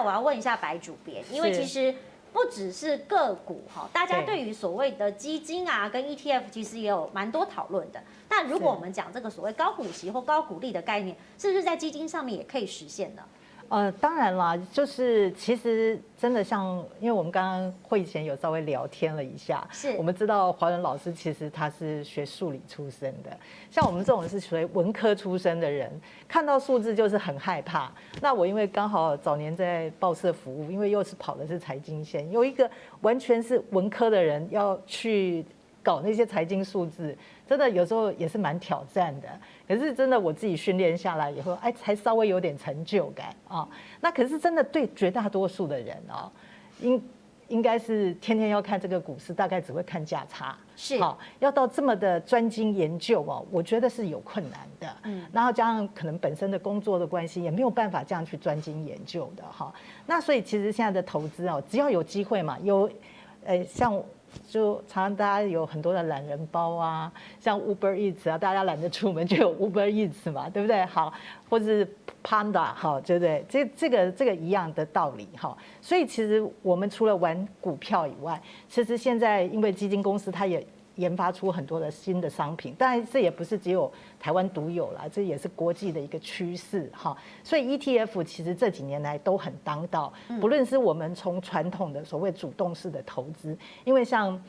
下我要问一下白主编，因为其实不只是个股哈，大家对于所谓的基金啊跟 ETF 其实也有蛮多讨论的。那如果我们讲这个所谓高股息或高股利的概念，是不是在基金上面也可以实现呢？呃，当然啦，就是其实真的像，因为我们刚刚会前有稍微聊天了一下，是我们知道华伦老师其实他是学数理出身的，像我们这种是属于文科出身的人，看到数字就是很害怕。那我因为刚好早年在报社服务，因为又是跑的是财经线，有一个完全是文科的人要去搞那些财经数字。真的有时候也是蛮挑战的，可是真的我自己训练下来以后，哎，才稍微有点成就感啊。那可是真的对绝大多数的人哦，应应该是天天要看这个股市，大概只会看价差，是好，要到这么的专精研究哦，我觉得是有困难的。嗯，然后加上可能本身的工作的关系，也没有办法这样去专精研究的哈。那所以其实现在的投资哦，只要有机会嘛，有，呃，像。就常常大家有很多的懒人包啊，像 Uber Eats 啊，大家懒得出门就有 Uber Eats 嘛，对不对？好，或者是 Panda，好，对不对？这这个这个一样的道理哈。所以其实我们除了玩股票以外，其实现在因为基金公司它也。研发出很多的新的商品，当然这也不是只有台湾独有啦，这也是国际的一个趋势哈。所以 ETF 其实这几年来都很当道，不论是我们从传统的所谓主动式的投资，因为像。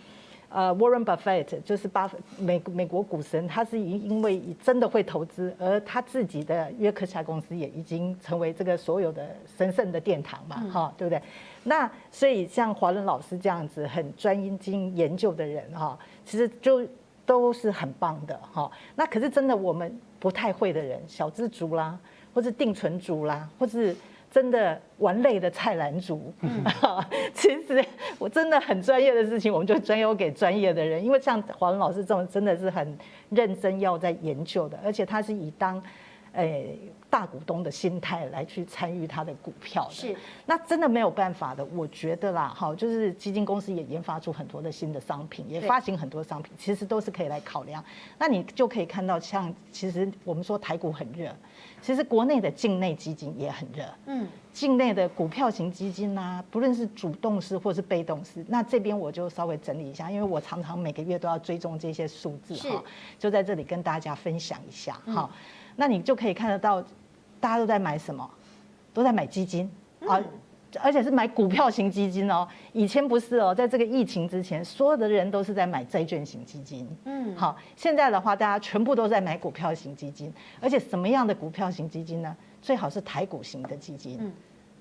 呃，Warren Buffett 就是巴美美国股神，他是因因为真的会投资，而他自己的约克夏公司也已经成为这个所有的神圣的殿堂嘛，哈，对不对？那所以像华伦老师这样子很专精研究的人哈，其实就都是很棒的哈。那可是真的我们不太会的人，小资族啦，或是定存族啦，或是。真的玩累的菜篮族，嗯，其实我真的很专业的事情，我们就专有给专业的人。因为像华伦老师这种，真的是很认真要在研究的，而且他是以当，诶大股东的心态来去参与他的股票的。是，那真的没有办法的。我觉得啦，哈，就是基金公司也研发出很多的新的商品，也发行很多商品，其实都是可以来考量。那你就可以看到，像其实我们说台股很热。其实国内的境内基金也很热，嗯，境内的股票型基金啊，不论是主动式或是被动式，那这边我就稍微整理一下，因为我常常每个月都要追踪这些数字哈，就在这里跟大家分享一下哈。那你就可以看得到，大家都在买什么，都在买基金。啊。而且是买股票型基金哦，以前不是哦，在这个疫情之前，所有的人都是在买债券型基金。嗯，好，现在的话，大家全部都在买股票型基金，而且什么样的股票型基金呢？最好是台股型的基金。嗯，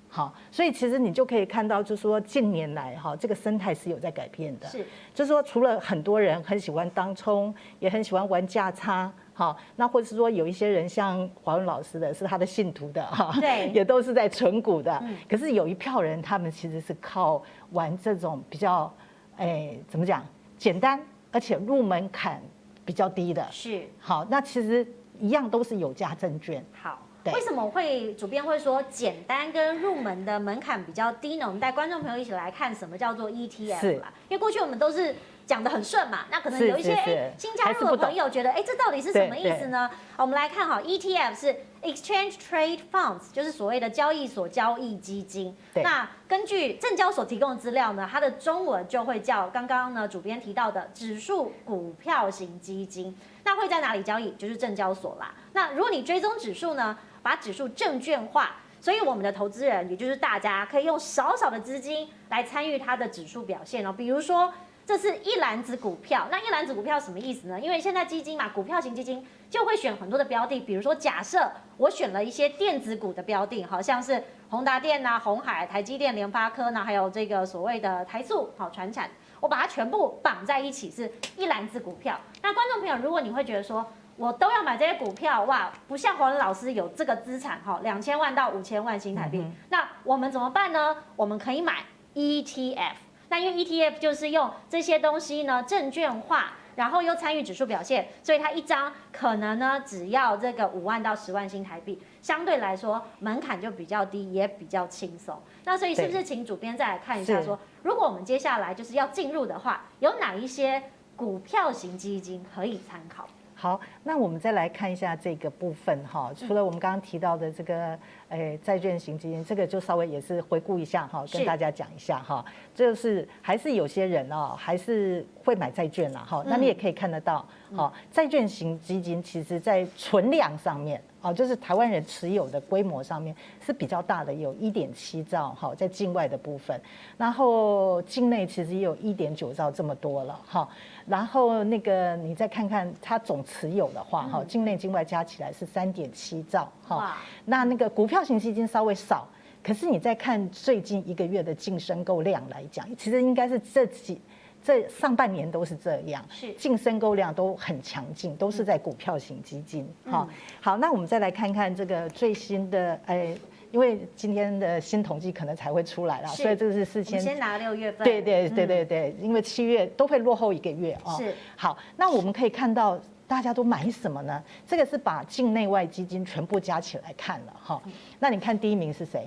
好，所以其实你就可以看到，就是说近年来哈，这个生态是有在改变的。是，就是说除了很多人很喜欢当冲，也很喜欢玩价差。好，那或者是说有一些人像华文老师的，是他的信徒的哈，对，也都是在存股的。可是有一票人，他们其实是靠玩这种比较，哎，怎么讲，简单而且入门槛比较低的。是，好，那其实一样都是有价证券。好，对，为什么会主编会说简单跟入门的门槛比较低呢？我们带观众朋友一起来看什么叫做 ETF 因为过去我们都是。讲的很顺嘛，那可能有一些哎新加入的朋友觉得哎这到底是什么意思呢？我们来看哈，ETF 是 Exchange Trade Funds，就是所谓的交易所交易基金。那根据证交所提供的资料呢，它的中文就会叫刚刚呢主编提到的指数股票型基金。那会在哪里交易？就是证交所啦。那如果你追踪指数呢，把指数证券化，所以我们的投资人也就是大家可以用少少的资金来参与它的指数表现哦，比如说。这是一篮子股票，那一篮子股票什么意思呢？因为现在基金嘛，股票型基金就会选很多的标的，比如说假设我选了一些电子股的标的，好像是宏达电呐、红海、台积电、联发科呢，还有这个所谓的台塑，好，船产，我把它全部绑在一起，是一篮子股票。那观众朋友，如果你会觉得说我都要买这些股票，哇，不像华伦老师有这个资产哈，两千万到五千万新台币，那我们怎么办呢？我们可以买 ETF。那因为 ETF 就是用这些东西呢证券化，然后又参与指数表现，所以它一张可能呢只要这个五万到十万新台币，相对来说门槛就比较低，也比较轻松。那所以是不是请主编再来看一下说，如果我们接下来就是要进入的话，有哪一些股票型基金可以参考？好，那我们再来看一下这个部分哈，除了我们刚刚提到的这个，诶，债券型基金，这个就稍微也是回顾一下哈，跟大家讲一下哈，就是还是有些人哦，还是会买债券啦哈，那你也可以看得到，哈，债券型基金其实在存量上面。哦，就是台湾人持有的规模上面是比较大的，有一点七兆哈，在境外的部分，然后境内其实也有一点九兆这么多了哈，然后那个你再看看它总持有的话哈，境内境外加起来是三点七兆哈，那那个股票型基金稍微少，可是你再看最近一个月的净申购量来讲，其实应该是这几。这上半年都是这样，是净申购量都很强劲，都是在股票型基金。好，好，那我们再来看看这个最新的，哎，因为今天的新统计可能才会出来了，所以这个是四千。先拿六月份。对对对对对，因为七月都会落后一个月啊。是。好，那我们可以看到大家都买什么呢？这个是把境内外基金全部加起来看了哈。那你看第一名是谁？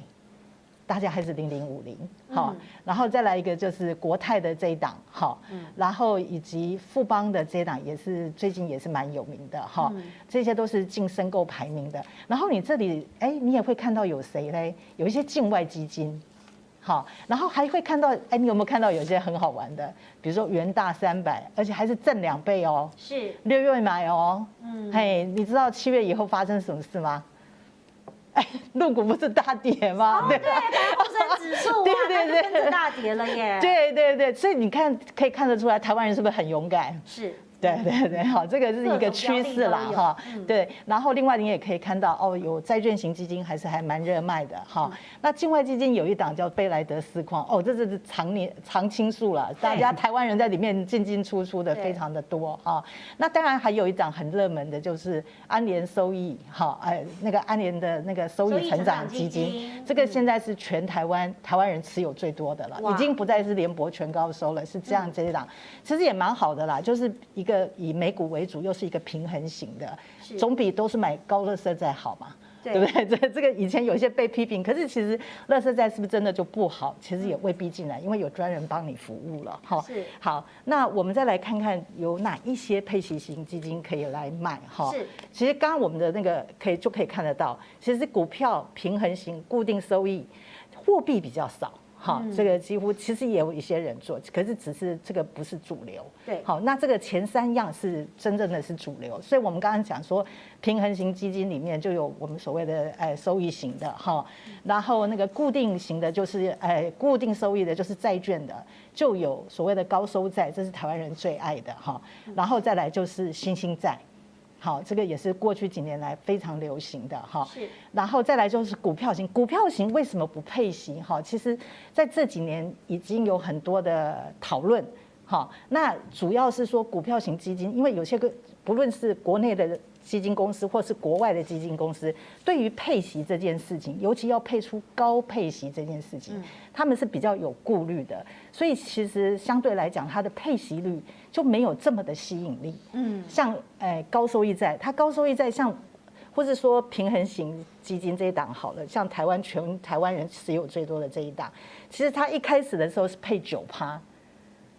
大家还是零零五零，好，然后再来一个就是国泰的这一档，好，然后以及富邦的这一档也是最近也是蛮有名的，哈，这些都是净申购排名的。然后你这里，哎，你也会看到有谁嘞？有一些境外基金，好，然后还会看到，哎，你有没有看到有些很好玩的？比如说元大三百，而且还是正两倍哦，是六月买哦，嗯，嘿，你知道七月以后发生什么事吗？哎，陆股不是大跌吗？哦、对，对，恒生指数 对对对，跟着大跌了耶。对对对，所以你看，可以看得出来，台湾人是不是很勇敢？是。对对对，好，这个是一个趋势啦，哈。对，然后另外你也可以看到，哦，有债券型基金还是还蛮热卖的，哈。那境外基金有一档叫贝莱德斯矿，哦，这是常年常青树了，大家台湾人在里面进进出出的非常的多啊。那当然还有一档很热门的，就是安联收益，哈，哎，那个安联的那个收益成长基金，这个现在是全台湾台湾人持有最多的了，已经不再是联博全高收了，是这样这一档，其实也蛮好的啦，就是一个。以美股为主，又是一个平衡型的，总比都是买高乐色债好嘛？对，不对？这 这个以前有些被批评，可是其实乐色债是不是真的就不好？其实也未必进来，因为有专人帮你服务了。哈，是好。那我们再来看看有哪一些配息型基金可以来买？哈，是。其实刚刚我们的那个可以就可以看得到，其实股票平衡型固定收益，货币比较少。好，这个几乎其实也有一些人做，可是只是这个不是主流。对，好，那这个前三样是真正的是主流，所以我们刚刚讲说，平衡型基金里面就有我们所谓的哎收益型的哈，然后那个固定型的就是哎固定收益的就是债券的，就有所谓的高收债，这是台湾人最爱的哈，然后再来就是新兴债。好，这个也是过去几年来非常流行的哈。是。然后再来就是股票型，股票型为什么不配息？哈，其实在这几年已经有很多的讨论。好，那主要是说股票型基金，因为有些个不论是国内的。基金公司或是国外的基金公司，对于配息这件事情，尤其要配出高配息这件事情，他们是比较有顾虑的。所以其实相对来讲，它的配息率就没有这么的吸引力。嗯，像诶高收益债，它高收益债像，或是说平衡型基金这一档好了，像台湾全台湾人持有最多的这一档，其实它一开始的时候是配九趴。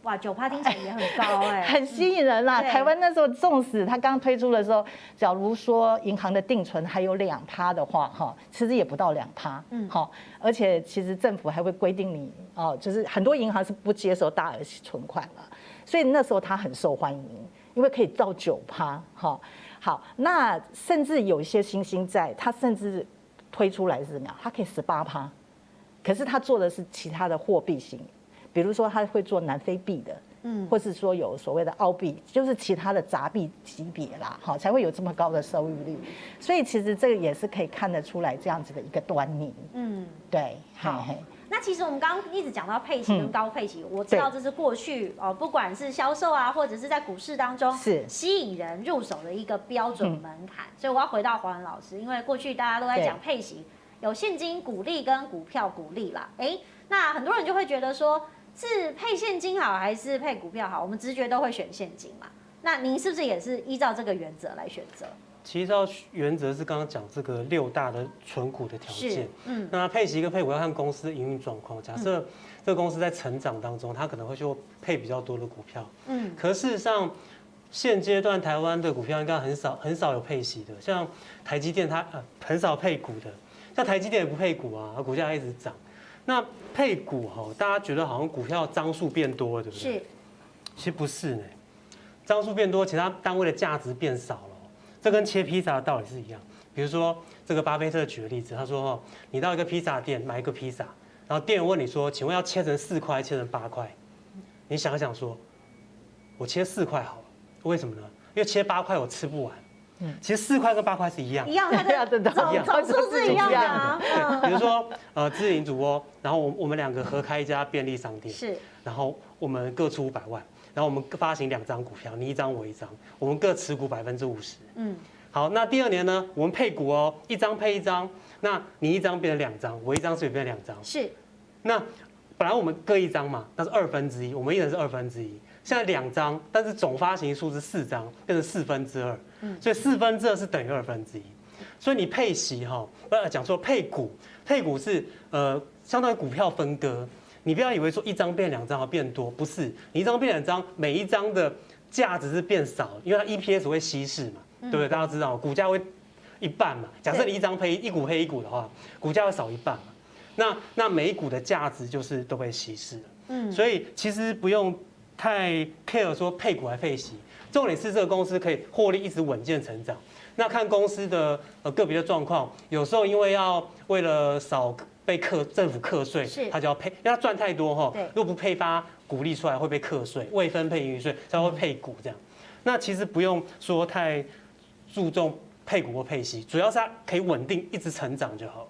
哇，九趴听起来也很高哎、欸，很吸引人啦。台湾那时候，纵使它刚推出的时候，假如说银行的定存还有两趴的话，哈，其实也不到两趴，嗯，好，而且其实政府还会规定你哦，就是很多银行是不接受大额存款了，所以那时候它很受欢迎，因为可以到九趴，哈，好，那甚至有一些新兴债，它甚至推出来是怎么样？它可以十八趴，可是他做的是其他的货币型。比如说他会做南非币的，嗯，或是说有所谓的澳币，就是其他的杂币级别啦，好，才会有这么高的收益率。所以其实这个也是可以看得出来这样子的一个端倪。嗯，对，好。嘿嘿，那其实我们刚刚一直讲到配息跟高配息，嗯，我知道这是过去哦，不管是销售啊，或者是在股市当中是吸引人入手的一个标准门槛。所以我要回到黄文老师，因为过去大家都在讲配息，有现金股利跟股票股利啦。哎，那很多人就会觉得说。是配现金好还是配股票好？我们直觉都会选现金嘛。那您是不是也是依照这个原则来选择？其实照原则是刚刚讲这个六大的存股的条件。嗯。那配息跟配股要看公司营运状况。假设这个公司在成长当中，它可能会就配比较多的股票。嗯。可事实上，现阶段台湾的股票应该很少很少有配息的，像台积电它呃很少配股的，像台积电也不配股啊，股价一直涨。那配股哈，大家觉得好像股票张数变多了，对不对？是。其实不是呢，张数变多，其他单位的价值变少了。这跟切披萨的道理是一样。比如说这个巴菲特举的例子，他说哦，你到一个披萨店买一个披萨，然后店员问你说，请问要切成四块，切成八块？你想想说，我切四块好了，为什么呢？因为切八块我吃不完。嗯，其实四块跟八块是一样，一样，它的 总总数是一样的。对，比如说呃，自营主播，然后我我们两个合开一家便利商店，是，然后我们各出五百万，然后我们发行两张股票，你一张我一张，我们各持股百分之五十。嗯，好，那第二年呢，我们配股哦，一张配一张，那你一张变成两张，我一张是变成两张。是，那本来我们各一张嘛，那是二分之一，我们一人是二分之一。现在两张，但是总发行数是四张，变成四分之二，所以四分之二是等于二分之一。所以你配息哈，呃，讲说配股，配股是呃相当于股票分割。你不要以为说一张变两张会变多，不是，你一张变两张，每一张的价值是变少，因为它 EPS 会稀释嘛，对不对？大家知道，股价会一半嘛。假设你一张配一股配一股的话，股价会少一半嘛。那那每一股的价值就是都被稀释了。嗯，所以其实不用。太 care 说配股还配息，重点是这个公司可以获利一直稳健成长。那看公司的呃个别的状况，有时候因为要为了少被课政府课税，他就要配，因为他赚太多哈，如果不配发股利出来会被课税，未分配盈余税才会配股这样。那其实不用说太注重配股或配息，主要是它可以稳定一直成长就好了。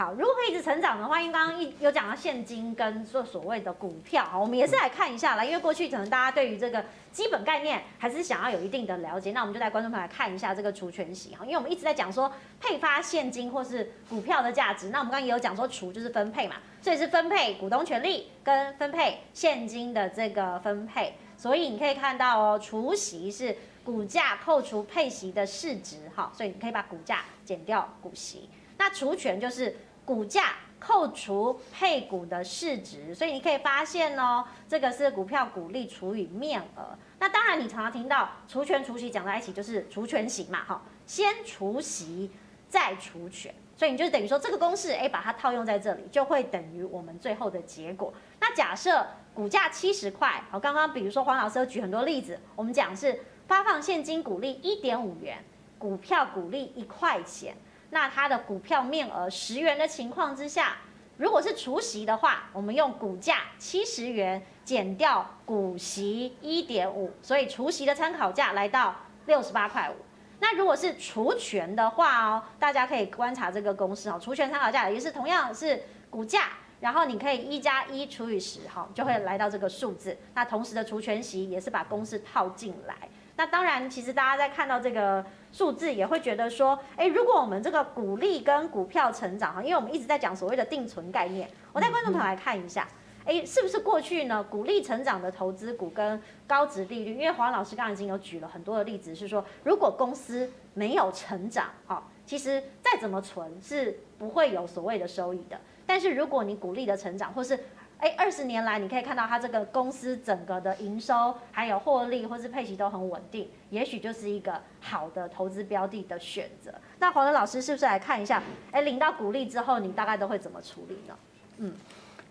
好，如果可以一直成长的话，因为刚刚一有讲到现金跟做所谓的股票，好，我们也是来看一下啦。因为过去可能大家对于这个基本概念还是想要有一定的了解，那我们就带观众朋友来看一下这个除权息哈。因为我们一直在讲说配发现金或是股票的价值，那我们刚刚也有讲说除就是分配嘛，所以是分配股东权利跟分配现金的这个分配。所以你可以看到哦，除息是股价扣除配息的市值哈，所以你可以把股价减掉股息。那除权就是。股价扣除配股的市值，所以你可以发现哦，这个是股票股利除以面额。那当然，你常常听到除权除息讲在一起，就是除权息嘛，哈，先除息再除权，所以你就等于说这个公式，哎，把它套用在这里，就会等于我们最后的结果。那假设股价七十块，好，刚刚比如说黄老师有举很多例子，我们讲是发放现金股利一点五元，股票股利一块钱。那它的股票面额十元的情况之下，如果是除息的话，我们用股价七十元减掉股息一点五，所以除息的参考价来到六十八块五。那如果是除权的话哦，大家可以观察这个公式哦，除权参考价也是同样是股价，然后你可以一加一除以十哈，就会来到这个数字。那同时的除权息也是把公式套进来。那当然，其实大家在看到这个数字，也会觉得说，哎，如果我们这个股利跟股票成长哈，因为我们一直在讲所谓的定存概念，我带观众朋友来看一下，哎，是不是过去呢股利成长的投资股跟高值利率？因为黄老师刚刚已经有举了很多的例子，是说如果公司没有成长，哈，其实再怎么存是不会有所谓的收益的。但是如果你鼓励的成长，或是哎，二十年来你可以看到它这个公司整个的营收还有获利或是配息都很稳定，也许就是一个好的投资标的的选择。那黄仁老师是不是来看一下？哎，领到股利之后，你大概都会怎么处理呢？嗯，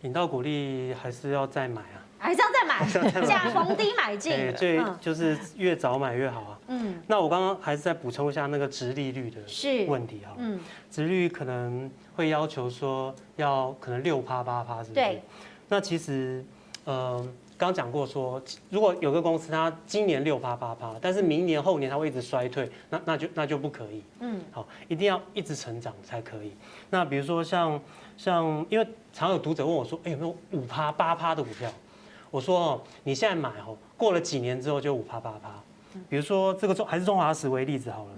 领到股利还是要再买啊？还是要再买，这样逢低买进。对，最就是越早买越好啊。嗯，那我刚刚还是再补充一下那个殖利率的问题哈。嗯，殖利率可能会要求说要可能六趴八趴，是不是？对。那其实，呃，刚讲过说，如果有个公司它今年六趴八趴，但是明年后年它会一直衰退，那那就那就不可以。嗯，好，一定要一直成长才可以。那比如说像像，因为常有读者问我说，哎，有没有五趴八趴的股票？我说哦，你现在买哦，过了几年之后就五趴八趴。比如说这个中还是中华石为例子好了，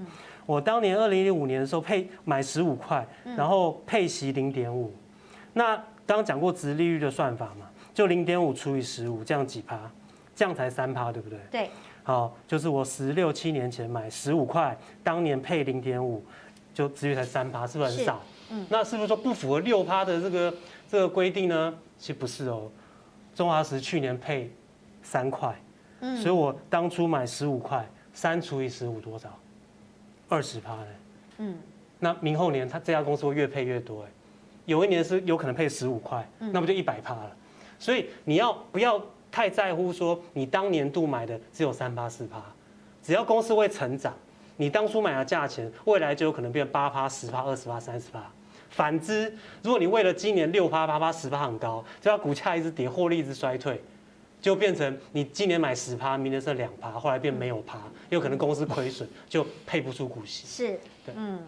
我当年二零零五年的时候配买十五块，然后配息零点五，那。刚刚讲过殖利率的算法嘛，就零点五除以十五，这样几趴？这样才三趴，对不对？对。好，就是我十六七年前买十五块，当年配零点五，就殖利率才三趴，是不是很少？嗯。那是不是说不符合六趴的这个这个规定呢？其实不是哦。中华石去年配三块，嗯，所以我当初买十五块，三除以十五多少？二十趴呢。嗯，那明后年他这家公司会越配越多哎，有一年是有可能配十五块，那不就一百趴了？所以你要不要太在乎说你当年度买的只有三趴四趴？只要公司会成长，你当初买的价钱，未来就有可能变八趴、十趴、二十趴、三十趴。反之，如果你为了今年六趴、八趴、十趴很高，就要股价一直跌，获利一直衰退，就变成你今年买十趴，明年剩两趴，后来变没有趴，有可能公司亏损，就配不出股息。是，对，嗯，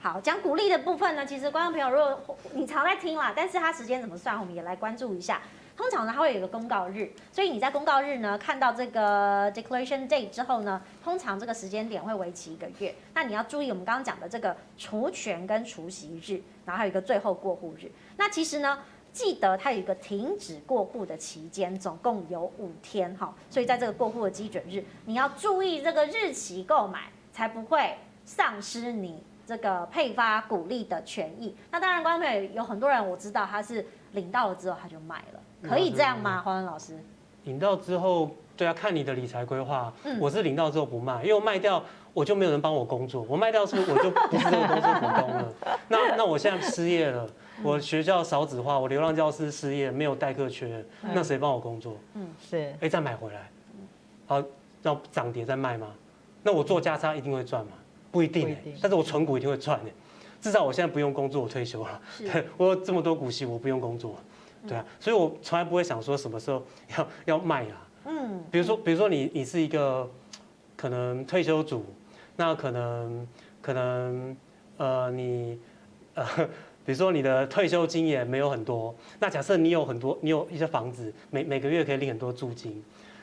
好，讲鼓励的部分呢，其实观众朋友，如果你常在听啦，但是它时间怎么算，我们也来关注一下。通常呢，它会有一个公告日，所以你在公告日呢看到这个 declaration date 之后呢，通常这个时间点会为期一个月。那你要注意我们刚刚讲的这个除权跟除息日，然后还有一个最后过户日。那其实呢，记得它有一个停止过户的期间，总共有五天哈。所以在这个过户的基准日，你要注意这个日期购买，才不会丧失你这个配发股利的权益。那当然，观众朋友有很多人我知道他是领到了之后他就卖了。可以这样吗，华文老师？领到之后，对啊，看你的理财规划。我是领到之后不卖，因为我卖掉我就没有人帮我工作。我卖掉之后我就不是这个公司股东了。那那我现在失业了，我学校少子化，我流浪教师失业，没有代课缺，那谁帮我工作？嗯，是。哎，再买回来，好，要涨跌再卖吗？那我做价差一定会赚吗？不一定，但是我存股一定会赚的。至少我现在不用工作，我退休了。对，我有这么多股息，我不用工作。对啊，所以我从来不会想说什么时候要要卖啊。嗯，比如说，比如说你你是一个可能退休族，那可能可能呃你呃，比如说你的退休金也没有很多，那假设你有很多，你有一些房子，每每个月可以领很多租金，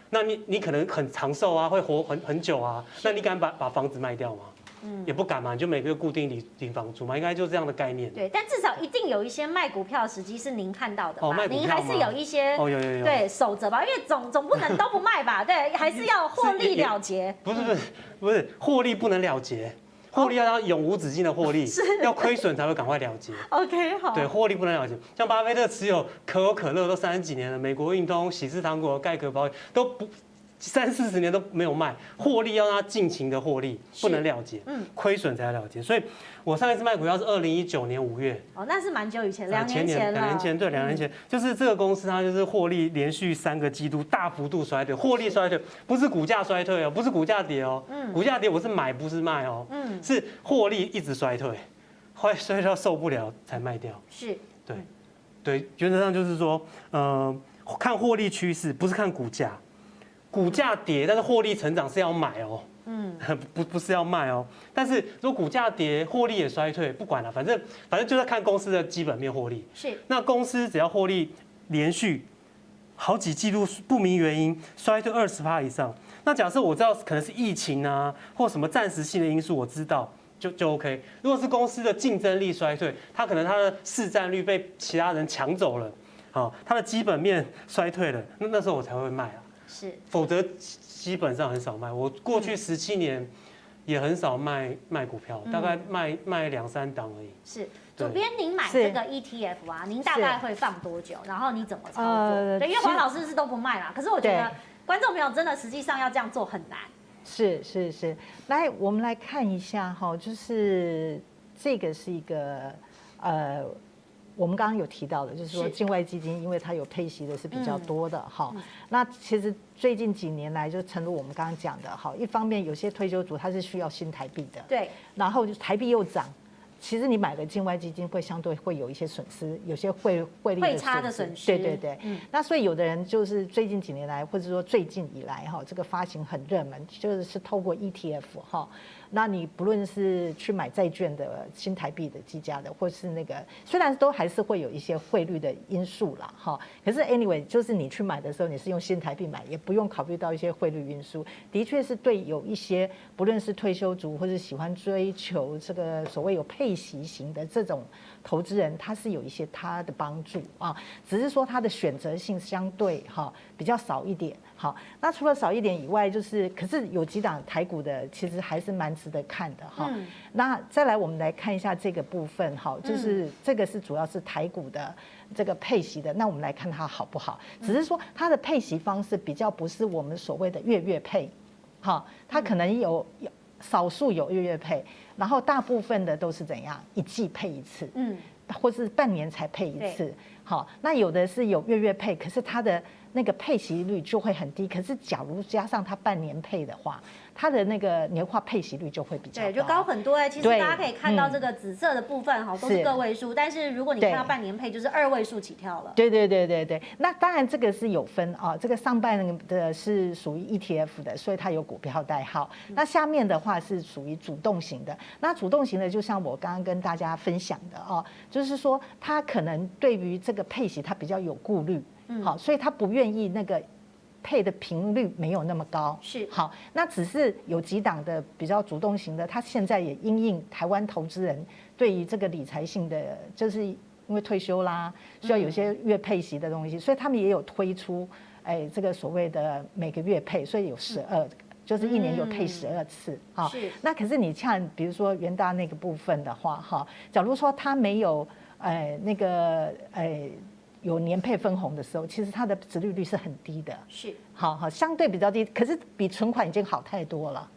那你你可能很长寿啊，会活很很久啊，那你敢把把房子卖掉吗？嗯，也不敢嘛，你就每个月固定领领房租嘛，应该就这样的概念。对，但至少一定有一些卖股票的时机是您看到的吧？哦，卖股票您还是有一些哦，有有有对守着吧，因为总总不能都不卖吧？对，还是要获利了结。不是不是不是，获利不能了结，获利要要永无止境的获利，是要亏损才会赶快了结。OK 好。对，获利不能了结，像巴菲特持有可口可乐都三十几年了，美国运通、喜事糖果、盖可宝都不。三四十年都没有卖，获利要让它尽情的获利，不能了结，嗯，亏损才要了结。所以，我上一次卖股票是二零一九年五月，哦，那是蛮久以前，两年前，两年前，对，两年前，就是这个公司它就是获利连续三个季度大幅度衰退，获利衰退，不是股价衰退哦，不是股价跌哦，嗯，股价跌我是买不是卖哦，嗯，是获利一直衰退，后来衰退到受不了才卖掉，是，对，对，原则上就是说，呃，看获利趋势，不是看股价。股价跌，但是获利成长是要买哦，嗯，不不是要卖哦。但是如果股价跌，获利也衰退，不管了，反正反正就是看公司的基本面获利。是。那公司只要获利连续好几季度不明原因衰退二十趴以上，那假设我知道可能是疫情啊，或什么暂时性的因素，我知道就就 OK。如果是公司的竞争力衰退，它可能它的市占率被其他人抢走了，好，它的基本面衰退了，那那时候我才会卖啊。是，否则基本上很少卖。我过去十七年也很少卖卖股票，大概卖卖两三档而已。是，主编，您买这个 ETF 啊，您大概会放多久？然后你怎么操作？对，因为黄老师是都不卖啦。可是我觉得观众朋友真的实际上要这样做很难。是是是，来我们来看一下哈，就是这个是一个呃。我们刚刚有提到的，就是说境外基金，因为它有配息的是比较多的哈。那其实最近几年来，就诚如我们刚刚讲的哈，一方面有些退休族他是需要新台币的，对，然后就台币又涨。其实你买的境外基金会相对会有一些损失，有些汇汇率汇差的损失。对对对，嗯。那所以有的人就是最近几年来，或者说最近以来哈，这个发行很热门，就是是透过 ETF 哈。那你不论是去买债券的新台币的计价的，或是那个，虽然都还是会有一些汇率的因素啦哈。可是 anyway，就是你去买的时候，你是用新台币买，也不用考虑到一些汇率因素。的确是对有一些不论是退休族或是喜欢追求这个所谓有配配息型的这种投资人，他是有一些他的帮助啊，只是说他的选择性相对哈比较少一点。好，那除了少一点以外，就是可是有几档台股的，其实还是蛮值得看的哈。那再来我们来看一下这个部分哈，就是这个是主要是台股的这个配息的，那我们来看它好不好？只是说它的配息方式比较不是我们所谓的月月配，哈，它可能有有少数有月月配，然后大部分的都是怎样一季配一次，嗯，或是半年才配一次，好，那有的是有月月配，可是它的。那个配息率就会很低，可是假如加上它半年配的话，它的那个年化配息率就会比较高，对，就高很多哎。其实大家可以看到这个紫色的部分哈，嗯、都是个位数，但是如果你看到半年配，就是二位数起跳了。对对对对对，那当然这个是有分啊，这个上半的是属于 ETF 的，所以它有股票代号。那下面的话是属于主动型的，那主动型的就像我刚刚跟大家分享的哦，就是说它可能对于这个配息他比较有顾虑。好，所以他不愿意那个配的频率没有那么高。是好，那只是有几档的比较主动型的，他现在也因应台湾投资人对于这个理财性的，就是因为退休啦，需要有些月配息的东西，所以他们也有推出，哎，这个所谓的每个月配，所以有十二，就是一年有配十二次。好，是。那可是你像比如说元大那个部分的话，哈，假如说他没有，哎，那个，哎。有年配分红的时候，其实它的值利率是很低的，是，好好相对比较低，可是比存款已经好太多了。